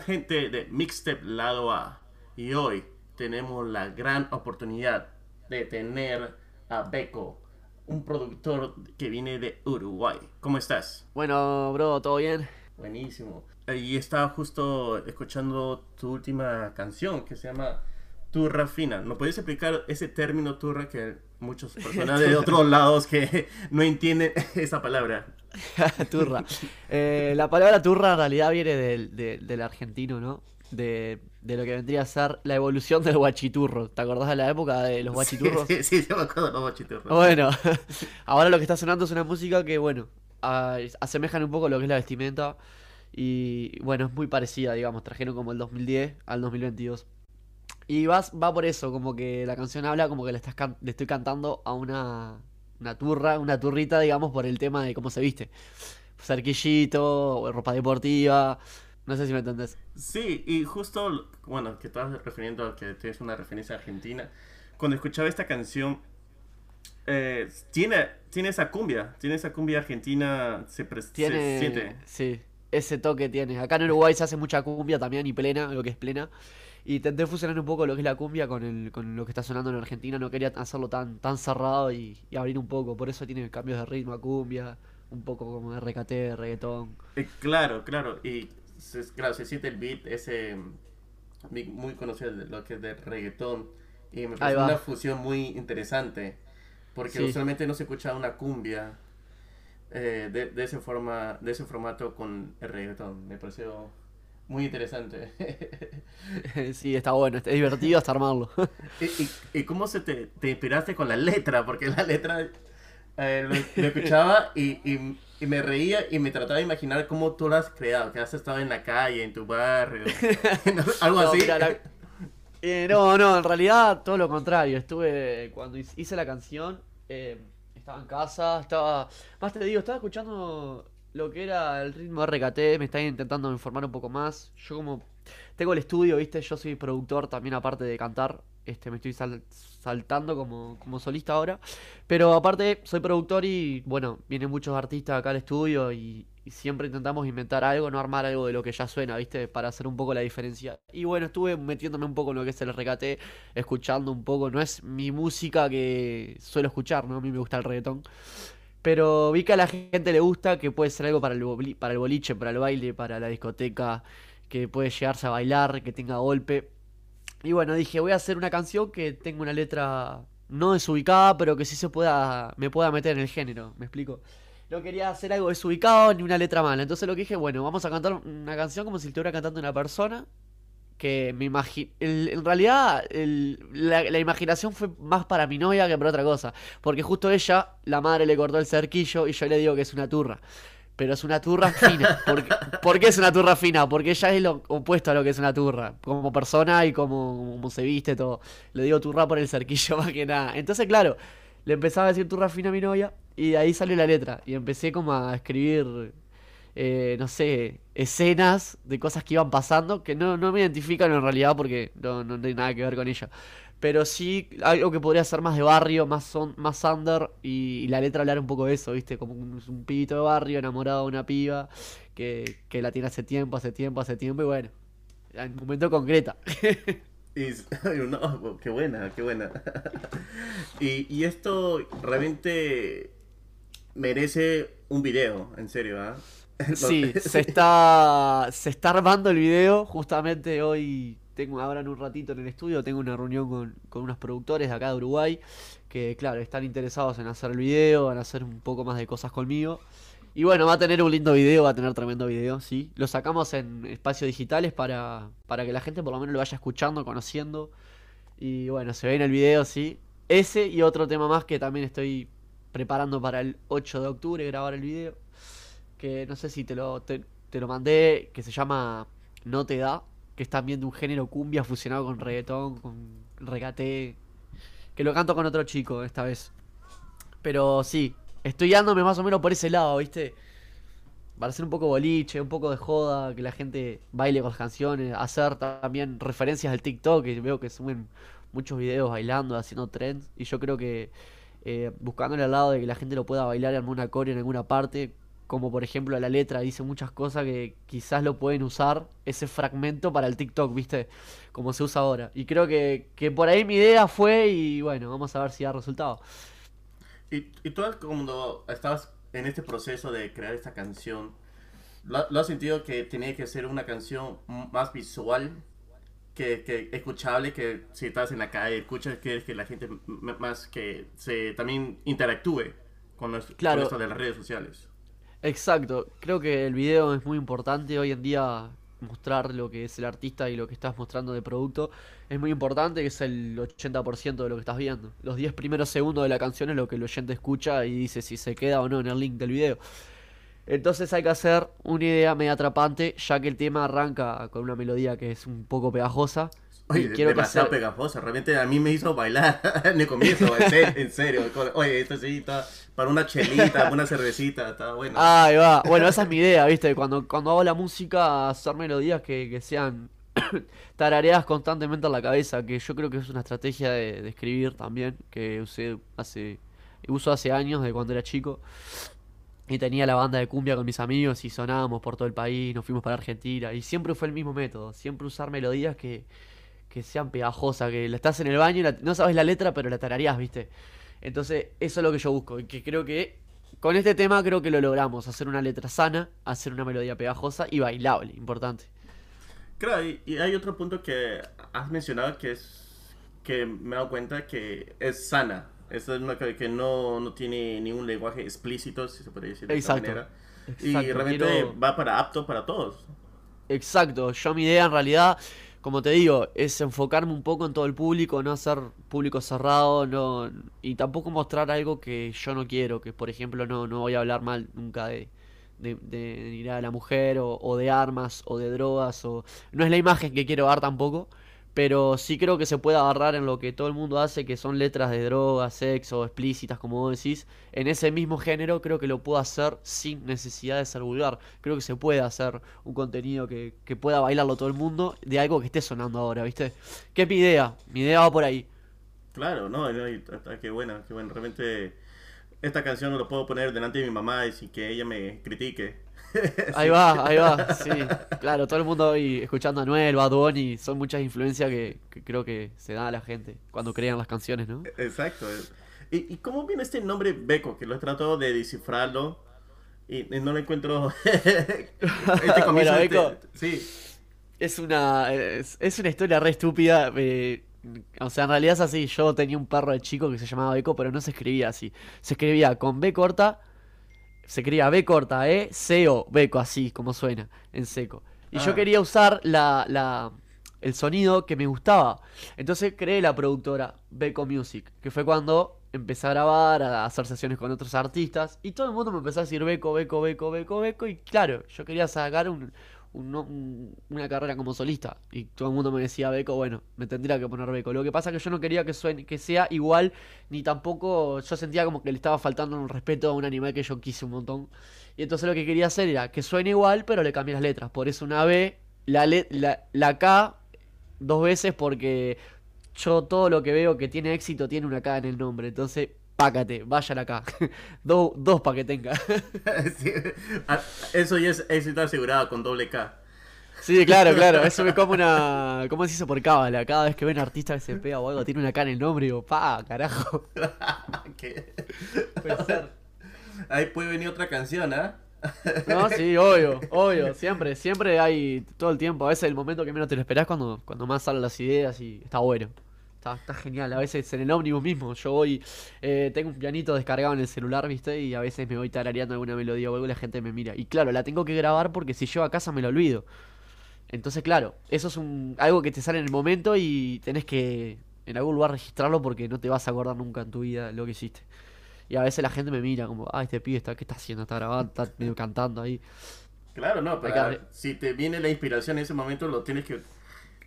gente de Mixtape Lado A? Y hoy tenemos la gran oportunidad de tener a Beco, un productor que viene de Uruguay. ¿Cómo estás? Bueno, bro, ¿todo bien? Buenísimo. Y estaba justo escuchando tu última canción que se llama Turra Fina. ¿No puedes explicar ese término turra que muchas personas de otros lados que no entienden esa palabra? turra. Eh, la palabra turra en realidad viene del, del argentino, ¿no? De, de, lo que vendría a ser la evolución del guachiturro. ¿Te acordás de la época de los guachiturros? Sí, sí, sí, me acuerdo de los guachiturros. Bueno, ahora lo que está sonando es una música que, bueno, asemejan un poco lo que es la vestimenta. Y bueno, es muy parecida, digamos. Trajeron como el 2010 al 2022. Y vas, va por eso, como que la canción habla como que le, estás le estoy cantando a una, una turra, una turrita, digamos, por el tema de cómo se viste. Cerquillito, ropa deportiva. No sé si me entendés. Sí, y justo, bueno, que estabas refiriendo a que tienes una referencia argentina. Cuando escuchaba esta canción, eh, tiene, tiene esa cumbia, tiene esa cumbia argentina, se, tiene, siente. Sí, ese toque tiene. Acá en Uruguay se hace mucha cumbia también y plena, lo que es plena. Y intenté fusionar un poco lo que es la cumbia con, el, con lo que está sonando en Argentina. No quería hacerlo tan, tan cerrado y, abrir un poco. Por eso tiene cambios de ritmo a cumbia, un poco como de RKT, reggaetón. Eh, claro, claro. Y claro, se siente el beat ese muy conocido, lo que es de reggaetón. Y me parece una fusión muy interesante. Porque usualmente no se escucha una cumbia eh, de, de, ese forma, de ese formato con el reggaetón. Me pareció muy interesante. sí, está bueno, es divertido hasta armarlo. ¿Y, y, cómo se te, te, inspiraste con la letra? Porque la letra eh, lo, escuchaba y, y, me reía y me trataba de imaginar cómo tú lo has creado, que has estado en la calle, en tu barrio, algo así. Eh, no, no, en realidad todo lo contrario. Estuve, cuando hice la canción, eh, estaba en casa, estaba, más te digo, estaba escuchando lo que era el ritmo RKT, me estaba intentando informar un poco más. Yo como tengo el estudio, ¿viste? Yo soy productor también aparte de cantar. Este, me estoy saltando como, como solista ahora. Pero aparte soy productor y bueno, vienen muchos artistas acá al estudio y, siempre intentamos inventar algo, no armar algo de lo que ya suena, ¿viste? Para hacer un poco la diferencia. Y bueno, estuve metiéndome un poco en lo que es el RKT, escuchando un poco. No es mi música que suelo escuchar, ¿no? A mí me gusta el reggaetón. Pero vi que a la gente le gusta, que puede ser algo para el, para el boliche, para el baile, para la discoteca, que puede llegarse a bailar, que tenga golpe. Y bueno, dije, voy a hacer una canción que tenga una letra no desubicada, pero que sí se pueda, me pueda meter en el género, ¿me explico? No quería hacer algo desubicado ni una letra mala. Entonces lo que dije, bueno, vamos a cantar una canción como si estuviera cantando una persona que me imagino. En realidad, la, imaginación fue más para mi novia que para otra cosa. Porque justo ella, la madre le cortó el cerquillo y yo le digo que es una turra. Pero es una turra fina. ¿Por qué, es una turra fina? Porque ella es lo opuesto a lo que es una turra. Como persona y como, como se viste, todo. Le digo turra por el cerquillo más que nada. Entonces, claro, le empezaba a decir turra fina a mi novia. Y de ahí salió la letra. Y empecé como a escribir eh, no sé, escenas de cosas que iban pasando que no, no me identifican en realidad porque no, no hay nada que ver con ella. Pero sí algo que podría ser más de barrio, más, son, más under y, la letra hablar un poco de eso, ¿viste? Como un, un pibito de barrio enamorado de una piba que, que, la tiene hace tiempo, hace tiempo, hace tiempo y bueno, en un momento concreta. Y, no, qué buena, qué buena. y, y esto realmente merece un video, en serio, ¿ah? Sí, se está, se está armando el video. Justamente hoy tengo ahora en un ratito en el estudio, tengo una reunión con, con unos productores de acá de Uruguay que, claro, están interesados en hacer el video, van a hacer un poco más de cosas conmigo. Y bueno, va a tener un lindo video, va a tener tremendo video, sí. Lo sacamos en espacios digitales para, para que la gente por lo menos lo vaya escuchando, conociendo. Y bueno, se ve en el video, sí. Ese y otro tema más que también estoy preparando para el 8 de octubre, grabar el video que no sé si te lo, te, lo mandé, que se llama No Te Da, que es también de un género cumbia fusionado con reggaetón, con regate, que lo canto con otro chico esta vez. Pero sí, estoy dándome más o menos por ese lado, ¿viste? Para hacer un poco boliche, un poco de joda, que la gente baile con las canciones, hacer también referencias al TikTok, que veo que suben muchos videos bailando, haciendo trends, y yo creo que eh, buscándole al lado de que la gente lo pueda bailar en alguna core en alguna parte, como por ejemplo la letra dice muchas cosas que quizás lo pueden usar ese fragmento para el TikTok, ¿viste? Como se usa ahora. Y creo que, que por ahí mi idea fue y bueno, vamos a ver si da resultado. Y, y tú cuando estabas en este proceso de crear esta canción, ¿lo, has sentido que tenía que ser una canción más visual que, que, escuchable, que si estás en la calle, escuchas que, que la gente más que se también interactúe con, los, claro. esto de las redes sociales. Exacto, creo que el video es muy importante hoy en día mostrar lo que es el artista y lo que estás mostrando de producto es muy importante, que es el 80% de lo que estás viendo. Los 10 primeros segundos de la canción es lo que el oyente escucha y dice si se queda o no en el link del video. Entonces hay que hacer una idea media atrapante, ya que el tema arranca con una melodía que es un poco pegajosa. Oye, quiero demasiado pegajosa, realmente a mí me hizo bailar en el comienzo, en serio. Oye, esto sí está para una chelita, una cervecita, está bueno. Ahí va, bueno, esa es mi idea, ¿viste? Cuando, cuando hago la música, hacer melodías que, que sean tarareadas constantemente en la cabeza, que yo creo que es una estrategia de, de escribir también, que usé hace, uso hace años, de cuando era chico. Y tenía la banda de cumbia con mis amigos y sonábamos por todo el país, nos fuimos para Argentina. Y siempre fue el mismo método, siempre usar melodías que, que sean pegajosas, que la estás en el baño y no sabes la letra, pero la tarareás, ¿viste? Entonces, eso es lo que yo busco. Y que creo que con este tema creo que lo logramos. Hacer una letra sana, hacer una melodía pegajosa y bailable, importante. Claro, y, hay otro punto que has mencionado que es que me he dado cuenta que es sana. Es una que no, no tiene ningún lenguaje explícito, si se puede decir de esa manera. y realmente va para apto para todos. Exacto, yo mi idea en realidad, como te digo, es enfocarme un poco en todo el público, no hacer público cerrado, no y tampoco mostrar algo que yo no quiero, que por ejemplo no, no voy a hablar mal nunca de, de, de ir a la mujer o, o, de armas o de drogas o no es la imagen que quiero dar tampoco pero sí creo que se puede agarrar en lo que todo el mundo hace, que son letras de drogas, sexo, explícitas, como vos decís. En ese mismo género creo que lo puedo hacer sin necesidad de ser vulgar. Creo que se puede hacer un contenido que, pueda bailarlo todo el mundo de algo que esté sonando ahora, ¿viste? ¿Qué es mi idea? Mi idea va por ahí. Claro, no, qué buena, qué buena. Realmente esta canción no lo puedo poner delante de mi mamá y sin que ella me critique. Ahí va, ahí va, sí. Claro, todo el mundo hoy escuchando a Noel, Bad Bunny, son muchas influencias que, creo que se da a la gente cuando crean las canciones, ¿no? Exacto. ¿Y, cómo viene este nombre Beco? Que lo he tratado de descifrarlo y, no lo encuentro. este comienzo Beco, sí. Es una, es, una historia re estúpida. Eh, o sea, en realidad es así. Yo tenía un perro de chico que se llamaba Beco, pero no se escribía así. Se escribía con B corta se escribía B corta, E, C, O, Beco, así como suena, en seco. Y yo ah. quería usar la, la, el sonido que me gustaba. Entonces creé la productora Beco Music, que fue cuando empecé a grabar, a hacer sesiones con otros artistas. Y todo el mundo me empezó a decir Beco, Beco, Beco, Beco, Beco. Y claro, yo quería sacar un, una carrera como solista. Y todo el mundo me decía Beco, bueno, me tendría que poner Beco. Lo que pasa es que yo no quería que suene, que sea igual, ni tampoco yo sentía como que le estaba faltando un respeto a un animal que yo quise un montón. Y entonces lo que quería hacer era que suene igual, pero le cambié las letras. Por eso una B, la, la, la K dos veces porque yo todo lo que veo que tiene éxito tiene una K en el nombre. Entonces pácate, vayan acá. dos para que tenga. Eso ya es éxito asegurado con doble K. Sí, claro, claro. Eso me como una. ¿Cómo se hizo por cábala? Cada vez que ven artista que se pega o algo, tiene una K en el nombre y digo, pa, carajo. ¿Qué? Puede ser. Ahí puede venir otra canción, ¿ah? No, sí, obvio, obvio, siempre, siempre hay todo el tiempo, a veces el momento que menos te lo esperás cuando, cuando más salen las ideas y está bueno. Está, genial. A veces en el ómnibus mismo, yo voy, eh, tengo un pianito descargado en el celular, ¿viste? Y a veces me voy tarareando alguna melodía o algo y la gente me mira. Y claro, la tengo que grabar porque si llego a casa me lo olvido. Entonces, claro, eso es un, algo que te sale en el momento y tenés que en algún lugar registrarlo porque no te vas a acordar nunca en tu vida lo que hiciste. Y a veces la gente me mira como, ah, este pibe está, ¿qué está haciendo? Está grabando, está medio cantando ahí. Claro, no, pero si te viene la inspiración en ese momento lo tienes que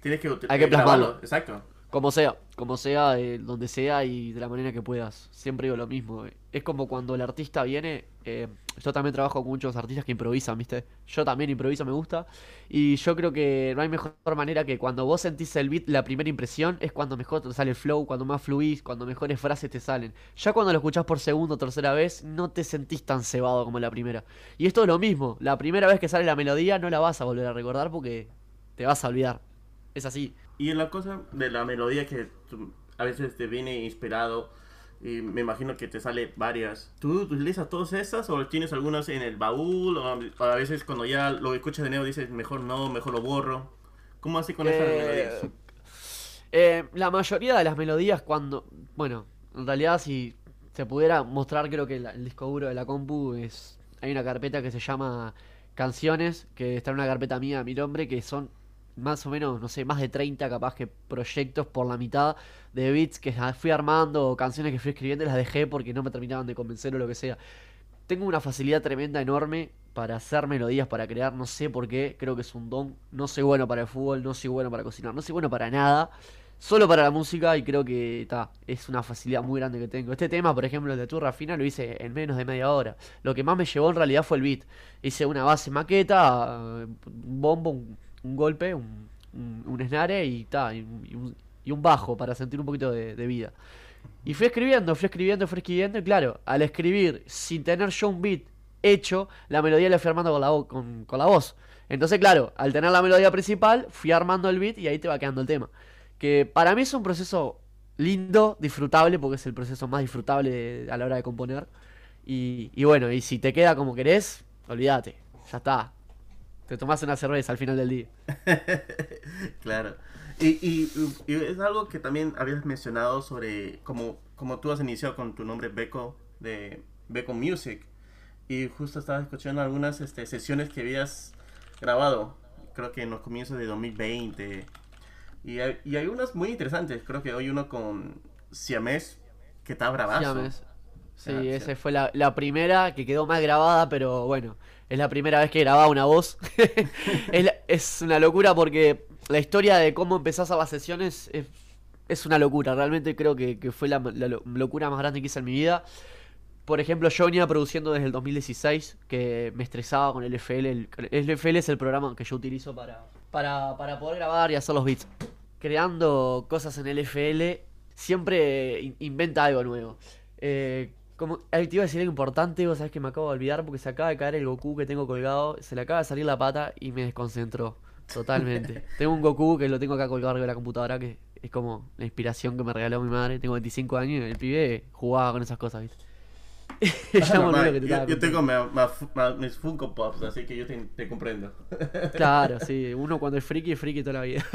tienes que hay que plasmarlo. Exacto. Como sea, como sea, donde sea y de la manera que puedas. Siempre digo lo mismo. Es como cuando el artista viene. Eh, yo también trabajo con muchos artistas que improvisan, ¿viste? Yo también improviso, me gusta. Y yo creo que no hay mejor manera que cuando vos sentís el beat, la primera impresión es cuando mejor te sale el flow, cuando más fluís, cuando mejores frases te salen. Ya cuando lo escuchás por segunda o tercera vez, no te sentís tan cebado como la primera. Y esto es lo mismo. La primera vez que sale la melodía no la vas a volver a recordar porque te vas a olvidar. Es así. Y en la cosa de la melodía que a veces te viene inspirado y me imagino que te sale varias. ¿Tú utilizas todas esas o tienes algunas en el baúl? O a veces cuando ya lo escuchas de nuevo dices, mejor no, mejor lo borro. ¿Cómo hace con esas melodías? Eh, la mayoría de las melodías cuando... Bueno, en realidad si se pudiera mostrar creo que el disco duro de la compu es... Hay una carpeta que se llama canciones, que está en una carpeta mía a mi nombre, que son más o menos, no sé, más de 30 capaz que proyectos por la mitad de beats que fui armando o canciones que fui escribiendo y las dejé porque no me terminaban de convencer o lo que sea. Tengo una facilidad tremenda, enorme para hacer melodías, para crear, no sé por qué, creo que es un don. No soy bueno para el fútbol, no soy bueno para cocinar, no soy bueno para nada. Solo para la música y creo que está es una facilidad muy grande que tengo. Este tema, por ejemplo, el de tu Rafina, lo hice en menos de media hora. Lo que más me llevó en realidad fue el beat. Hice una base maqueta, un bombo, un un golpe, un, un, y, ta, y, un, y, un, bajo para sentir un poquito de, vida. Y fui escribiendo, fui escribiendo, fui escribiendo y claro, al escribir sin tener yo un beat hecho, la melodía la fui armando con la, con, con la voz. Entonces, claro, al tener la melodía principal, fui armando el beat y ahí te va quedando el tema. Que para mí es un proceso lindo, disfrutable, porque es el proceso más disfrutable a la hora de componer. Y, y bueno, y si te queda como querés, olvídate, ya está. Te tomas una cerveza al final del día. claro. Y, es algo que también habías mencionado sobre como, como tú has iniciado con tu nombre Beco de Beco Music. Y justo estabas escuchando algunas este, sesiones que habías grabado, creo que en los comienzos de 2020. Y hay, y hay unas muy interesantes. Creo que hoy uno con Siamés, que está grabado. Siamés. Sí, esa fue la, la primera que quedó más grabada, pero bueno es la primera vez que grababa una voz. es, una locura porque la historia de cómo empezás a las sesiones es, una locura. Realmente creo que, fue la, locura más grande que hice en mi vida. Por ejemplo, yo venía produciendo desde el 2016, que me estresaba con el FL. El, FL es el programa que yo utilizo para, para, para poder grabar y hacer los beats. Creando cosas en el FL, siempre inventa algo nuevo. Eh, como, te iba a decir algo importante, vos sabés que me acabo de olvidar porque se acaba de caer el Goku que tengo colgado, se le acaba de salir la pata y me desconcentró. Totalmente. tengo un Goku que lo tengo acá colgado arriba de la computadora que es como la inspiración que me regaló mi madre. Tengo 25 años y el pibe jugaba con esas cosas, ¿viste? yo, tengo mis Funko Pops, así que yo te, comprendo. claro, sí. Uno cuando es friki es friki toda la vida.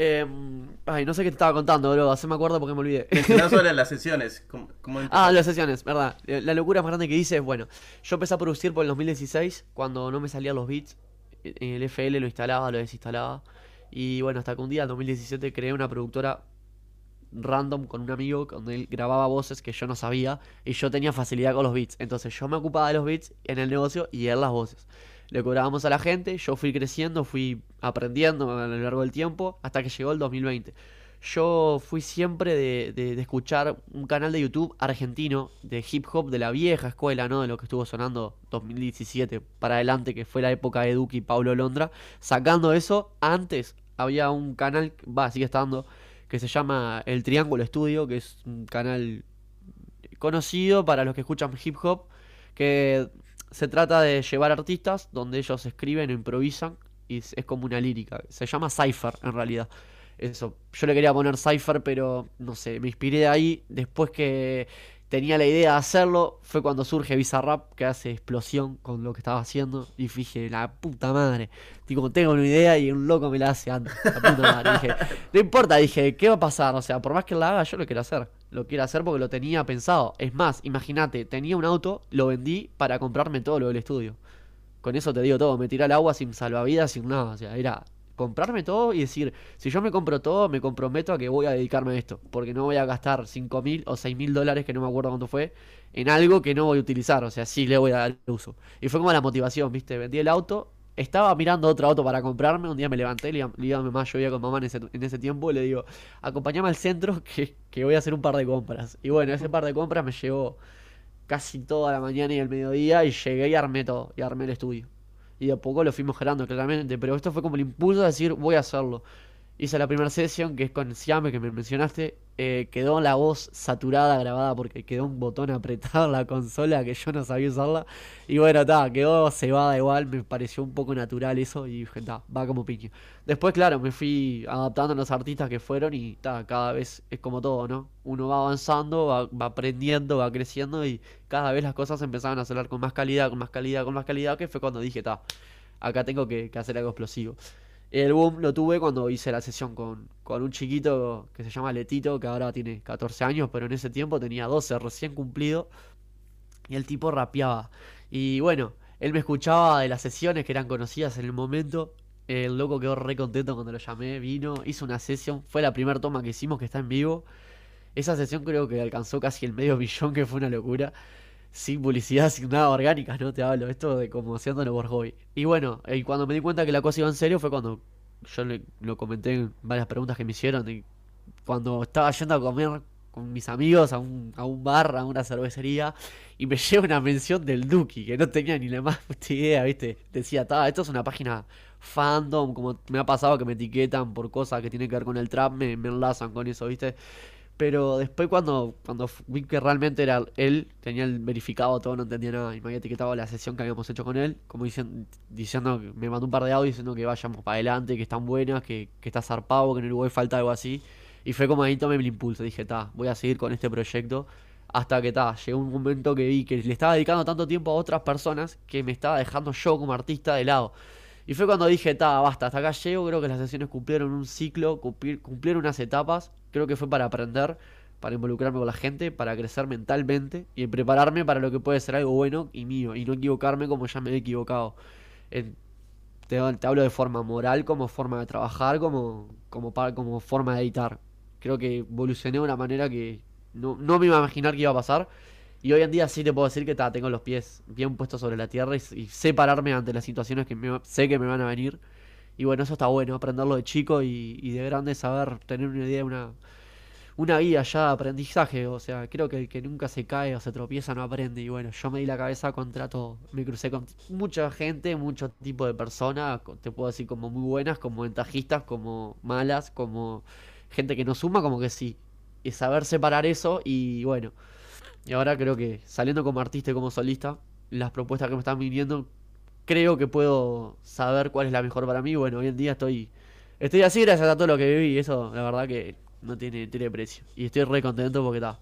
Eh, ay, no sé qué te estaba contando, bro. Se me acuerdo porque me olvidé. sobre las sesiones. ah, las sesiones, verdad. Eh, la locura más grande que hice es, bueno, yo empecé a producir por el 2016, cuando no me salían los beats. En el FL lo instalaba, lo desinstalaba. Y bueno, hasta que un día, en 2017, creé una productora random con un amigo donde él grababa voces que yo no sabía y yo tenía facilidad con los beats. Entonces yo me ocupaba de los beats en el negocio y él las voces le cobrábamos a la gente, yo fui creciendo, fui aprendiendo a lo largo del tiempo, hasta que llegó el 2020. Yo fui siempre de, escuchar un canal de YouTube argentino de hip hop de la vieja escuela, ¿no? De lo que estuvo sonando 2017 para adelante, que fue la época de Duque y Pablo Londra. Sacando eso, antes había un canal, va, sigue estando, que se llama El Triángulo Estudio, que es un canal conocido para los que escuchan hip hop, que se trata de llevar artistas donde ellos escriben improvisan y es, como una lírica. Se llama Cypher en realidad. Eso. Yo le quería poner Cypher, pero no sé, me inspiré de ahí. Después que tenía la idea de hacerlo, fue cuando surge Bizarrap, que hace explosión con lo que estaba haciendo. Y dije, la puta madre. Digo, tengo una idea y un loco me la hace antes. La puta madre. dije, no importa, dije, ¿qué va a pasar? O sea, por más que la haga, yo lo quiero hacer lo quiero hacer porque lo tenía pensado. Es más, imagínate, tenía un auto, lo vendí para comprarme todo lo del estudio. Con eso te digo todo, me tiré al agua sin salvavidas, sin nada. O sea, era comprarme todo y decir, si yo me compro todo, me comprometo a que voy a dedicarme a esto. Porque no voy a gastar 5 mil o 6 mil dólares, que no me acuerdo cuánto fue, en algo que no voy a utilizar. O sea, sí le voy a dar uso. Y fue como la motivación, ¿viste? Vendí el auto estaba mirando otro auto para comprarme. Un día me levanté, le digo a mi mamá, yo iba con mamá en ese, en ese tiempo, y le digo, acompáñame al centro que, que voy a hacer un par de compras. Y bueno, ese par de compras me llevó casi toda la mañana y el mediodía y llegué y armé todo, y armé el estudio. Y de a poco lo fuimos generando claramente, pero esto fue como el impulso de decir, voy a hacerlo hice la primera sesión, que es con Siame, que me mencionaste. Eh, quedó la voz saturada grabada porque quedó un botón apretado en la consola que yo no sabía usarla. Y bueno, está, quedó cebada igual, me pareció un poco natural eso y está, va como piña. Después, claro, me fui adaptando a los artistas que fueron y está, cada vez es como todo, ¿no? Uno va avanzando, va, aprendiendo, va creciendo y cada vez las cosas empezaban a hacer con más calidad, con más calidad, con más calidad, que fue cuando dije, está, acá tengo que hacer algo explosivo. El boom lo tuve cuando hice la sesión con, con, un chiquito que se llama Letito, que ahora tiene 14 años, pero en ese tiempo tenía 12, recién cumplido. Y el tipo rapeaba. Y bueno, él me escuchaba de las sesiones que eran conocidas en el momento. El loco quedó re contento cuando lo llamé, vino, hizo una sesión. Fue la primera toma que hicimos que está en vivo. Esa sesión creo que alcanzó casi el medio millón, que fue una locura sin publicidad, sin nada orgánica, ¿no? Te hablo, esto de como haciéndolo por hobby. Y bueno, y cuando me di cuenta que la cosa iba en serio fue cuando yo le, lo comenté en varias preguntas que me hicieron. Y cuando estaba yendo a comer con mis amigos a un, a un bar, a una cervecería, y me llega una mención del Duki, que no tenía ni la más idea, ¿viste? Decía, esto es una página fandom, como me ha pasado que me etiquetan por cosas que tienen que ver con el trap, me enlazan con eso, ¿viste? Pero después cuando, cuando vi que realmente era él, tenía el verificado todo, no entendía nada. Y me había etiquetado la sesión que habíamos hecho con él, como diciendo, diciendo me mandó un par de audios diciendo que vayamos para adelante, que están buenas, que, que está zarpado, que en Uruguay falta algo así. Y fue como ahí tomé el impulso. Dije, ta, voy a seguir con este proyecto. Hasta que ta, llegó un momento que vi que le estaba dedicando tanto tiempo a otras personas que me estaba dejando yo como artista de lado. Y fue cuando dije, ta, basta, hasta acá llego, creo que las sesiones cumplieron un ciclo, cumplieron unas etapas, creo que fue para aprender, para involucrarme con la gente, para crecer mentalmente y prepararme para lo que puede ser algo bueno y mío, y no equivocarme como ya me he equivocado. te, hablo de forma moral, como forma de trabajar, como, como, como forma de editar. Creo que evolucioné de una manera que no, me iba a imaginar que iba a pasar y hoy en día sí te puedo decir que tengo los pies bien puestos sobre la tierra y, sé pararme ante las situaciones que sé que me van a venir. Y bueno, eso está bueno, aprenderlo de chico y, de grande saber tener una idea, una, una guía ya de aprendizaje. O sea, creo que el que nunca se cae o se tropieza no aprende. Y bueno, yo me di la cabeza contra todo. Me crucé con mucha gente, mucho tipo de personas. Te puedo decir como muy buenas, como ventajistas, como malas, como gente que no suma, como que sí. Y saber separar eso y bueno. Y ahora creo que saliendo como artista y como solista, las propuestas que me están viniendo, creo que puedo saber cuál es la mejor para mí. Bueno, hoy en día estoy estoy así gracias a todo lo que viví eso la verdad que no tiene, tiene precio. Y estoy re contento porque está.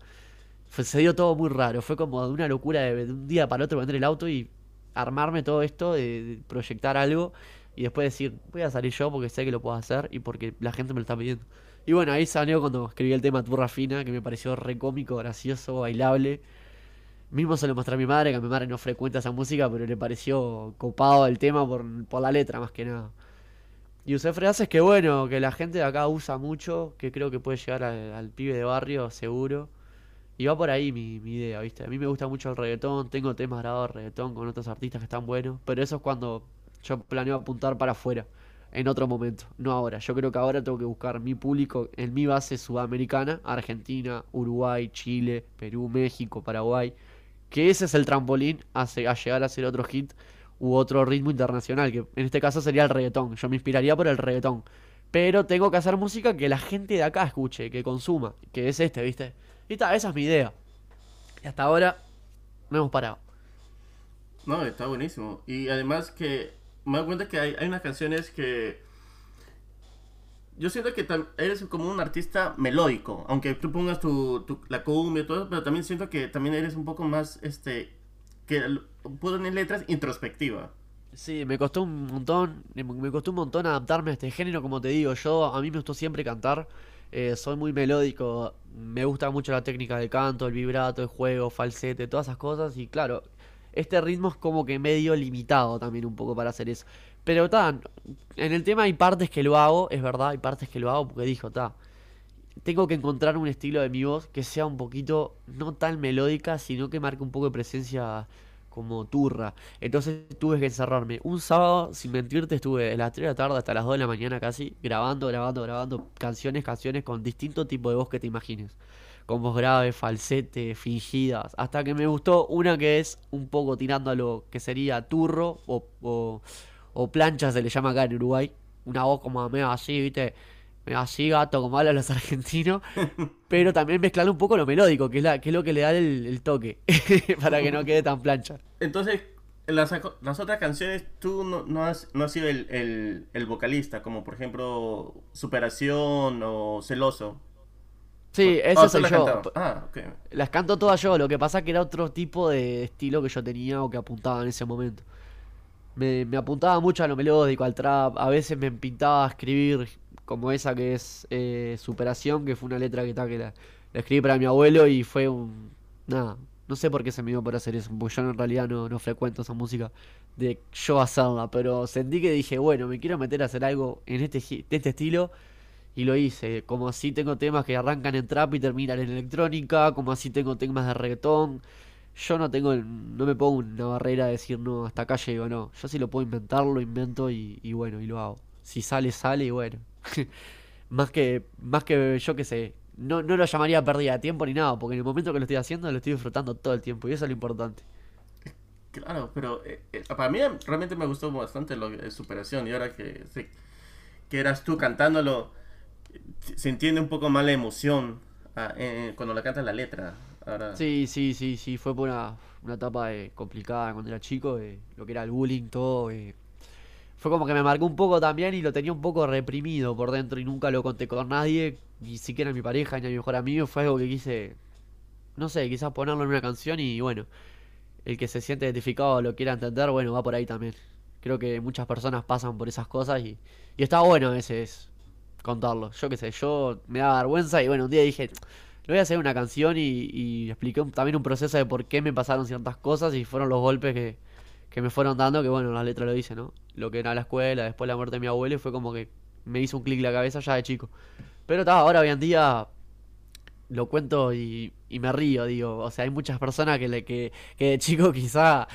Se dio todo muy raro. Fue como de una locura de, un día para otro vender el auto y armarme todo esto, de, proyectar algo y después decir, voy a salir yo porque sé que lo puedo hacer y porque la gente me lo está pidiendo. Y bueno, ahí salió cuando escribí el tema Turra Fina, que me pareció re cómico, gracioso, bailable. Mismo se lo mostré a mi madre, que a mi madre no frecuenta esa música, pero le pareció copado el tema por, por la letra más que nada. Y usé frases que bueno, que la gente de acá usa mucho, que creo que puede llegar al, pibe de barrio, seguro. Y va por ahí mi, mi, idea, ¿viste? A mí me gusta mucho el reggaetón, tengo temas grabados de reggaetón con otros artistas que están buenos, pero eso es cuando yo planeo apuntar para afuera en otro momento, no ahora. Yo creo que ahora tengo que buscar mi público en mi base sudamericana, Argentina, Uruguay, Chile, Perú, México, Paraguay, que ese es el trampolín a, llegar a ser otro hit u otro ritmo internacional, que en este caso sería el reggaetón. Yo me inspiraría por el reggaetón. Pero tengo que hacer música que la gente de acá escuche, que consuma, que es este, ¿viste? Y está, esa es mi idea. Y hasta ahora no hemos parado. No, está buenísimo. Y además que me doy cuenta que hay, hay unas canciones que... Yo siento que eres como un artista melódico, aunque tú pongas tu, la cumbia y todo, pero también siento que también eres un poco más, este, que poner letras introspectiva. Sí, me costó un montón, me costó un montón adaptarme a este género, como te digo, yo a mí me gustó siempre cantar, eh, soy muy melódico, me gusta mucho la técnica del canto, el vibrato, el juego, falsete, todas esas cosas, y claro, este ritmo es como que medio limitado también un poco para hacer eso. Pero tan, en el tema hay partes que lo hago, es verdad, hay partes que lo hago porque dijo, ta, tengo que encontrar un estilo de mi voz que sea un poquito no tan melódica, sino que marque un poco de presencia como turra. Entonces tuve que encerrarme. Un sábado, sin mentirte, estuve de las 3 de la tarde hasta las 2 de la mañana casi, grabando, grabando, grabando canciones, canciones con distinto tipo de voz que te imagines. Con voz grave, falsete, fingidas. Hasta que me gustó una que es un poco tirando a lo que sería turro o, o, plancha, se le llama acá en Uruguay. Una voz como medio así, viste así gato como hablan los argentinos, pero también mezclar un poco lo melódico, que es, la, que es lo que le da el, toque, para que no quede tan plancha. Entonces, las, las otras canciones, tú no, has, no has sido el, vocalista, como por ejemplo Superación o Celoso. Sí, eso soy yo. Ah, Las canto todas yo, lo que pasa que era otro tipo de estilo que yo tenía o que apuntaba en ese momento. Me, me apuntaba mucho a lo melódico, al trap, a veces me pintaba a escribir como esa que es eh, Superación, que fue una letra que, que la, escribí para mi abuelo y fue un... Nada, no sé por qué se me dio por hacer eso, porque yo en realidad no, no frecuento esa música de yo hacerla, pero sentí que dije, bueno, me quiero meter a hacer algo en este, de este estilo y lo hice. Como así tengo temas que arrancan en trap y terminan en electrónica, como así tengo temas de reggaetón. Yo no tengo, no me pongo una barrera de decir no, hasta acá llego, no. Yo sí lo puedo inventar, lo invento y, bueno, y lo hago. Si sale, sale y bueno, más que más que yo que sé, no, no lo llamaría pérdida de tiempo ni nada, porque en el momento que lo estoy haciendo lo estoy disfrutando todo el tiempo y eso es lo importante. Claro, pero eh, eh, para mí realmente me gustó bastante lo superación y ahora que, que eras tú cantándolo, se entiende un poco más la emoción ah, cuando la cantas la letra. Sí, sí, sí, sí, fue por una, etapa eh, complicada cuando era chico, lo que era el bullying, todo fue como que me marcó un poco también y lo tenía un poco reprimido por dentro y nunca lo conté con nadie, ni siquiera mi pareja ni a mi mejor amigo. Fue algo que quise, no sé, quizás ponerlo en una canción y bueno, el que se siente identificado lo quiera entender, bueno, va por ahí también. Creo que muchas personas pasan por esas cosas y, y está bueno a veces contarlo. Yo qué sé, yo me daba vergüenza y bueno, un día dije, lo voy a hacer una canción y, y expliqué también un proceso de por qué me pasaron ciertas cosas y fueron los golpes que, que me fueron dando, que bueno, la letra lo dice, ¿no? Lo que era la escuela, después la muerte de mi abuelo, y fue como que me hizo un clic la cabeza ya de chico. Pero está, ahora hoy en día lo cuento y, me río, digo. O sea, hay muchas personas que, le, que, que de chico quizá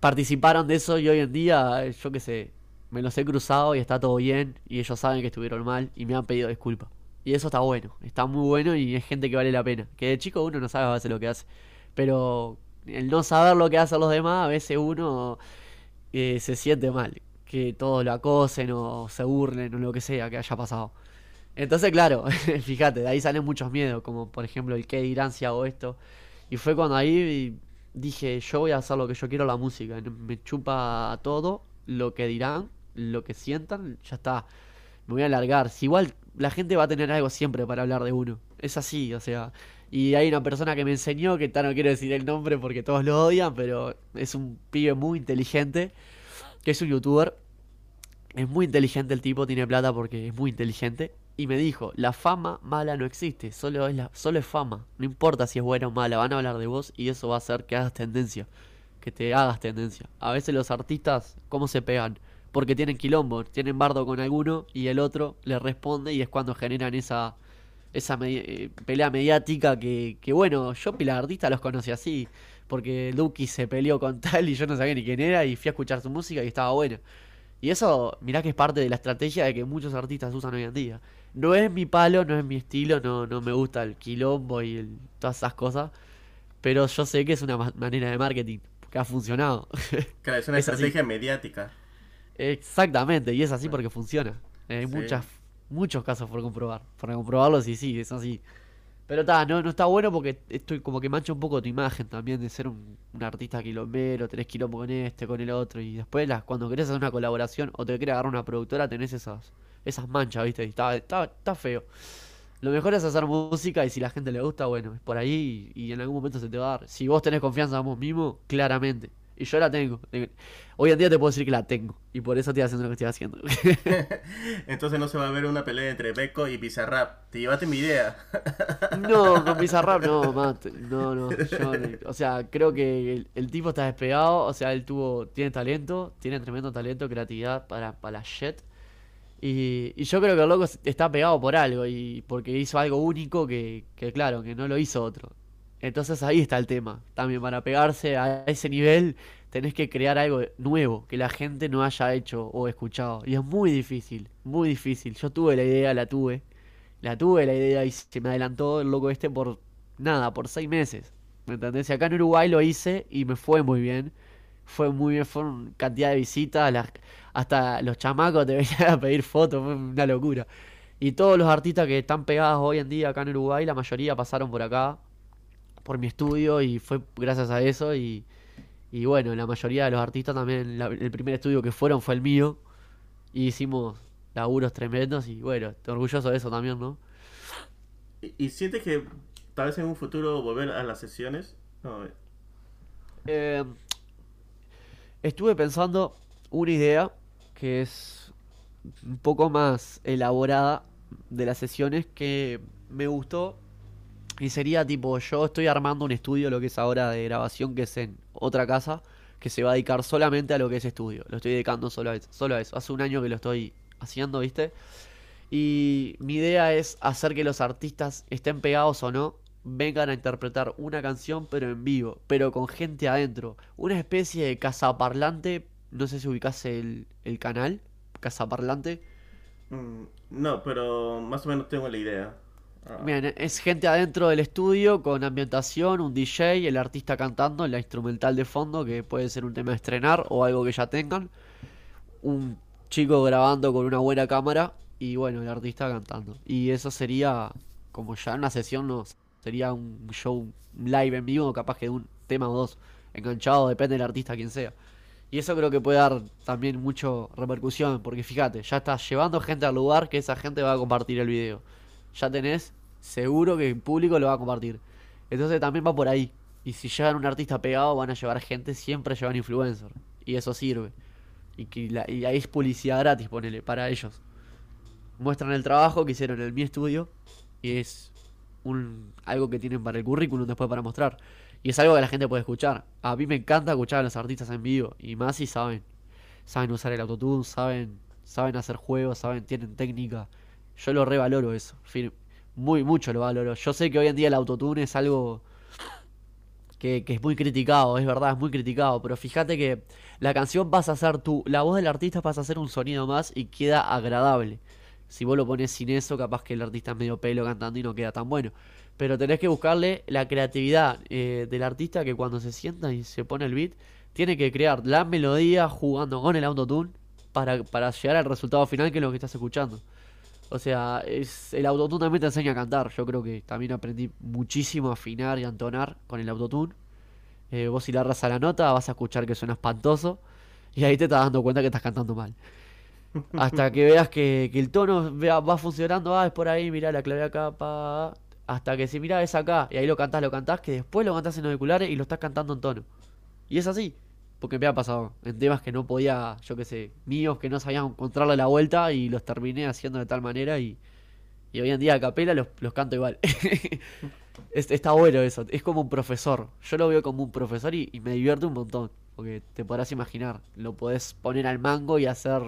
participaron de eso y hoy en día, yo qué sé, me los he cruzado y está todo bien y ellos saben que estuvieron mal y me han pedido disculpas. Y eso está bueno, está muy bueno y es gente que vale la pena. Que de chico uno no sabe a veces lo que hace. Pero el no saber lo que hacen los demás, a veces uno eh, se siente mal. Que todos lo acosen o se burlen o lo que sea que haya pasado. Entonces, claro, fíjate, de ahí salen muchos miedos, como por ejemplo el que dirán si hago esto. Y fue cuando ahí dije, yo voy a hacer lo que yo quiero la música. Me chupa todo, lo que dirán, lo que sientan, ya está. Me voy a alargar. Si igual la gente va a tener algo siempre para hablar de uno. Es así, o sea, y hay una persona que me enseñó, que no quiero decir el nombre porque todos lo odian, pero es un pibe muy inteligente, que es un youtuber. Es muy inteligente el tipo, tiene plata porque es muy inteligente. Y me dijo, la fama mala no existe, solo es, la, solo es fama. No importa si es buena o mala, van a hablar de vos y eso va a hacer que hagas tendencia. Que te hagas tendencia. A veces los artistas, ¿cómo se pegan? Porque tienen quilombo, tienen bardo con alguno y el otro le responde y es cuando generan esa esa eh, pelea mediática que, que, bueno, yo Pilar Artista los conocí así, porque Duki se peleó con tal y yo no sabía ni quién era y fui a escuchar su música y estaba bueno. Y eso, mirá que es parte de la estrategia de que muchos artistas usan hoy en día. No es mi palo, no es mi estilo, no, no me gusta el quilombo y todas esas cosas, pero yo sé que es una manera de marketing que ha funcionado. Claro, es una estrategia mediática. Exactamente, y es así porque funciona. Hay muchas muchos casos por comprobar. Por comprobarlo, sí, sí, es así. Pero está, no, no está bueno porque estoy como que mancha un poco tu imagen también de ser un, artista quilombero, tenés quilombo con este, con el otro, y después las, cuando querés hacer una colaboración o te querés agarrar una productora tenés esas, esas manchas, viste, y está, está, está feo. Lo mejor es hacer música y si la gente le gusta, bueno, es por ahí y, y en algún momento se te va a dar. Si vos tenés confianza en vos mismo, claramente. Y yo la tengo. Hoy en día te puedo decir que la tengo. Y por eso estoy haciendo lo que estoy haciendo. Entonces no se va a ver una pelea entre Beco y Bizarrap. Te llevaste mi idea. no, con Bizarrap no, mate. No, no. o sea, creo que el, tipo está despegado. O sea, él tuvo, tiene talento. Tiene tremendo talento, creatividad para, para la shit. Y, y, yo creo que el loco está pegado por algo. Y porque hizo algo único que, que claro, que no lo hizo otro. Entonces ahí está el tema. También para pegarse a ese nivel tenés que crear algo nuevo que la gente no haya hecho o escuchado. Y es muy difícil, muy difícil. Yo tuve la idea, la tuve. La tuve la idea y se me adelantó el loco este por nada, por seis meses. ¿Me entendés? Y acá en Uruguay lo hice y me fue muy bien. Fue muy bien, fue una cantidad de visitas. hasta los chamacos te venían a pedir fotos, fue una locura. Y todos los artistas que están pegados hoy en día acá en Uruguay, la mayoría pasaron por acá, por mi estudio, y fue gracias a eso. Y, y bueno, la mayoría de los artistas también, el primer estudio que fueron fue el mío. Y hicimos laburos tremendos y bueno, estoy orgulloso de eso también, ¿no? ¿Y, y sientes que tal vez en un futuro volver a las sesiones? No. Eh, estuve pensando una idea que es un poco más elaborada de las sesiones que me gustó y sería tipo yo estoy armando un estudio lo que es ahora de grabación que es en otra casa que se va a dedicar solamente a lo que es estudio lo estoy dedicando solo a eso, solo a eso hace un año que lo estoy haciendo viste y mi idea es hacer que los artistas estén pegados o no vengan a interpretar una canción pero en vivo, pero con gente adentro. Una especie de cazaparlante, no sé si ubicase el, el canal, cazaparlante. Mm, no, pero más o menos tengo la idea. Ah. Bien, es gente adentro del estudio con ambientación, un DJ, el artista cantando, la instrumental de fondo, que puede ser un tema de estrenar o algo que ya tengan. Un chico grabando con una buena cámara y bueno, el artista cantando. Y eso sería como ya una sesión, Sería un show live en vivo, capaz que de un tema o dos enganchado, depende del artista quien sea. Y eso creo que puede dar también mucho repercusión, porque fíjate, ya estás llevando gente al lugar que esa gente va a compartir el video. Ya tenés seguro que el público lo va a compartir. Entonces también va por ahí. Y si llevan un artista pegado, van a llevar gente, siempre llevan influencer. Y eso sirve. Y, que y ahí es publicidad gratis, ponele, para ellos. Muestran el trabajo que hicieron en mi estudio. Y es un, algo que tienen para el currículum después para mostrar. Y es algo que la gente puede escuchar. A mí me encanta escuchar a los artistas en vivo. Y más si saben. Saben usar el autotune, saben, saben hacer juegos, saben, tienen técnica. Yo lo revaloro eso. Muy, mucho lo valoro. Yo sé que hoy en día el autotune es algo que, que, es muy criticado, es verdad, es muy criticado. Pero fíjate que la canción pasa a ser tú, la voz del artista pasa a ser un sonido más y queda agradable. Si vos lo pones sin eso, capaz que el artista es medio pelo cantando y no queda tan bueno. Pero tenés que buscarle la creatividad eh, del artista que cuando se sienta y se pone el beat, tiene que crear la melodía jugando con el autotune para, para llegar al resultado final que es lo que estás escuchando. O sea, es, el autotune también te enseña a cantar. Yo creo que también aprendí muchísimo a afinar y a entonar con el autotune. Eh, vos si le agarras a la nota vas a escuchar que suena espantoso y ahí te estás dando cuenta que estás cantando mal. Hasta que veas que, el tono va funcionando, ah, es por ahí, mira la clave acá, pa. Hasta que si mira es acá, y ahí lo cantás, lo cantás, que después lo cantás en auriculares y lo estás cantando en tono. Y es así, porque me ha pasado en temas que no podía, yo qué sé, míos que no sabían encontrarle la vuelta y los terminé haciendo de tal manera y, y hoy en día a capela los, los canto igual. está bueno eso, es como un profesor. Yo lo veo como un profesor y, me divierte un montón, porque te podrás imaginar, lo podés poner al mango y hacer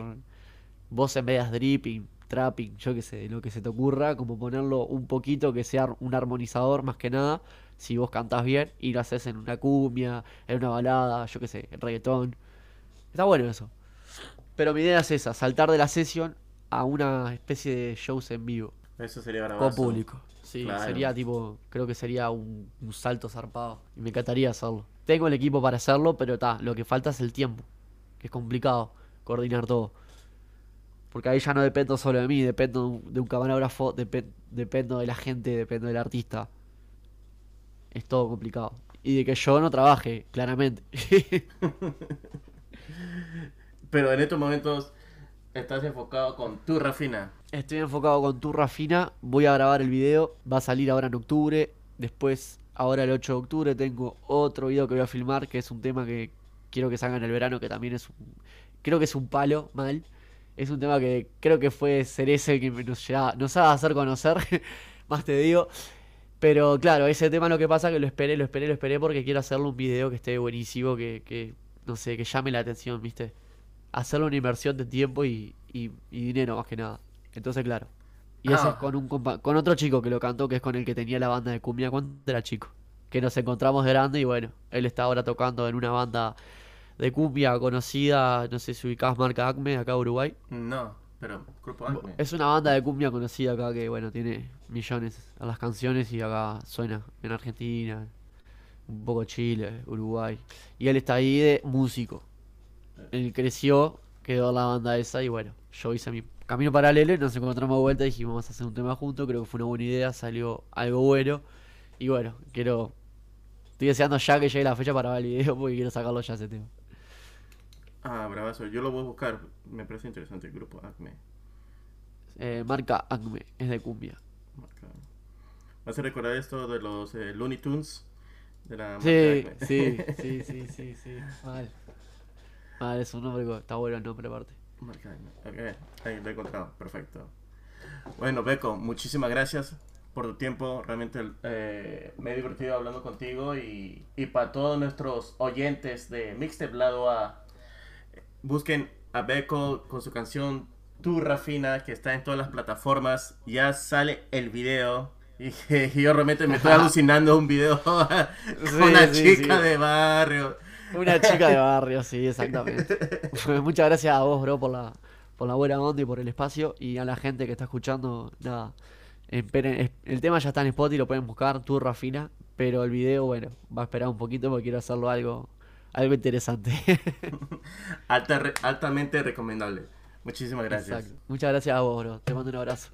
vos en de dripping, trapping, yo qué sé, lo que se te ocurra, como ponerlo un poquito que sea un armonizador más que nada, si vos cantás bien y lo haces en una cumbia, en una balada, yo qué sé, en reggaetón. Está bueno eso. Pero mi idea es esa, saltar de la sesión a una especie de shows en vivo. Eso sería Con público. Sí, sería tipo, creo que sería un, un, salto zarpado. Y me encantaría hacerlo. Tengo el equipo para hacerlo, pero está, lo que falta es el tiempo. Que es complicado coordinar todo. Porque ahí ya no dependo solo de mí, dependo de un camarógrafo, dependo de la gente, dependo del artista. Es todo complicado. Y de que yo no trabaje, claramente. Pero en estos momentos estás enfocado con tu Rafina. Estoy enfocado con tu Rafina. Voy a grabar el video. Va a salir ahora en octubre. Después, ahora el 8 de octubre, tengo otro video que voy a filmar. Que es un tema que quiero que salga en el verano. Que también es un. Creo que es un palo, mal es un tema que creo que fue Cereza el que nos, nos va a hacer conocer, más te digo. Pero claro, ese tema lo que pasa es que lo esperé, lo esperé, lo esperé porque quiero hacerle un video que esté buenísimo, que, que no sé, que llame la atención, ¿viste? Hacerle una inversión de tiempo y, y, dinero más que nada. Entonces, claro. Y eso es ah. con, un con otro chico que lo cantó, que es con el que tenía la banda de cumbia cuando era chico. Que nos encontramos grande y bueno, él está ahora tocando en una banda de cumbia conocida, no sé si ubicás marca Acme acá en Uruguay. No, pero Grupo Acme. Es una banda de cumbia conocida acá que, bueno, tiene millones a las canciones y acá suena en Argentina, un poco Chile, Uruguay. Y él está ahí de músico. Él creció, quedó la banda esa y bueno, yo hice mi camino paralelo y nos encontramos de vuelta y dijimos vamos a hacer un tema juntos, creo que fue una buena idea, salió algo bueno. Y bueno, quiero... Estoy deseando ya que llegue la fecha para ver el video porque quiero sacarlo ya ese tema. Ah, bravazo. Yo lo voy a buscar. Me parece interesante el grupo Acme. Eh, marca Acme, es de cumbia. ¿Vas a recordar esto de los eh, Looney Tunes? De la sí, sí, sí, sí, sí, sí. Mal. Mal, es un nombre, está bueno el nombre aparte. Marca Acme. Ok, ahí lo he encontrado. Perfecto. Bueno, Beco, muchísimas gracias por tu tiempo. Realmente eh, me he divertido hablando contigo y, y para todos nuestros oyentes de Mixtape Lado A, busquen a Beco con su canción Tu Rafina, que está en todas las plataformas. Ya sale el video. Y, yo realmente me estoy alucinando un video con una chica de barrio. Una chica de barrio, sí, exactamente. Muchas gracias a vos, bro, por la, por la buena onda y por el espacio. Y a la gente que está escuchando, nada el tema ya está en Spotify, lo pueden buscar, tu Rafina, pero el video, bueno, va a esperar un poquito porque quiero hacerlo algo, algo interesante. Altamente recomendable. Muchísimas gracias. Muchas gracias a vos, bro. Te mando un abrazo.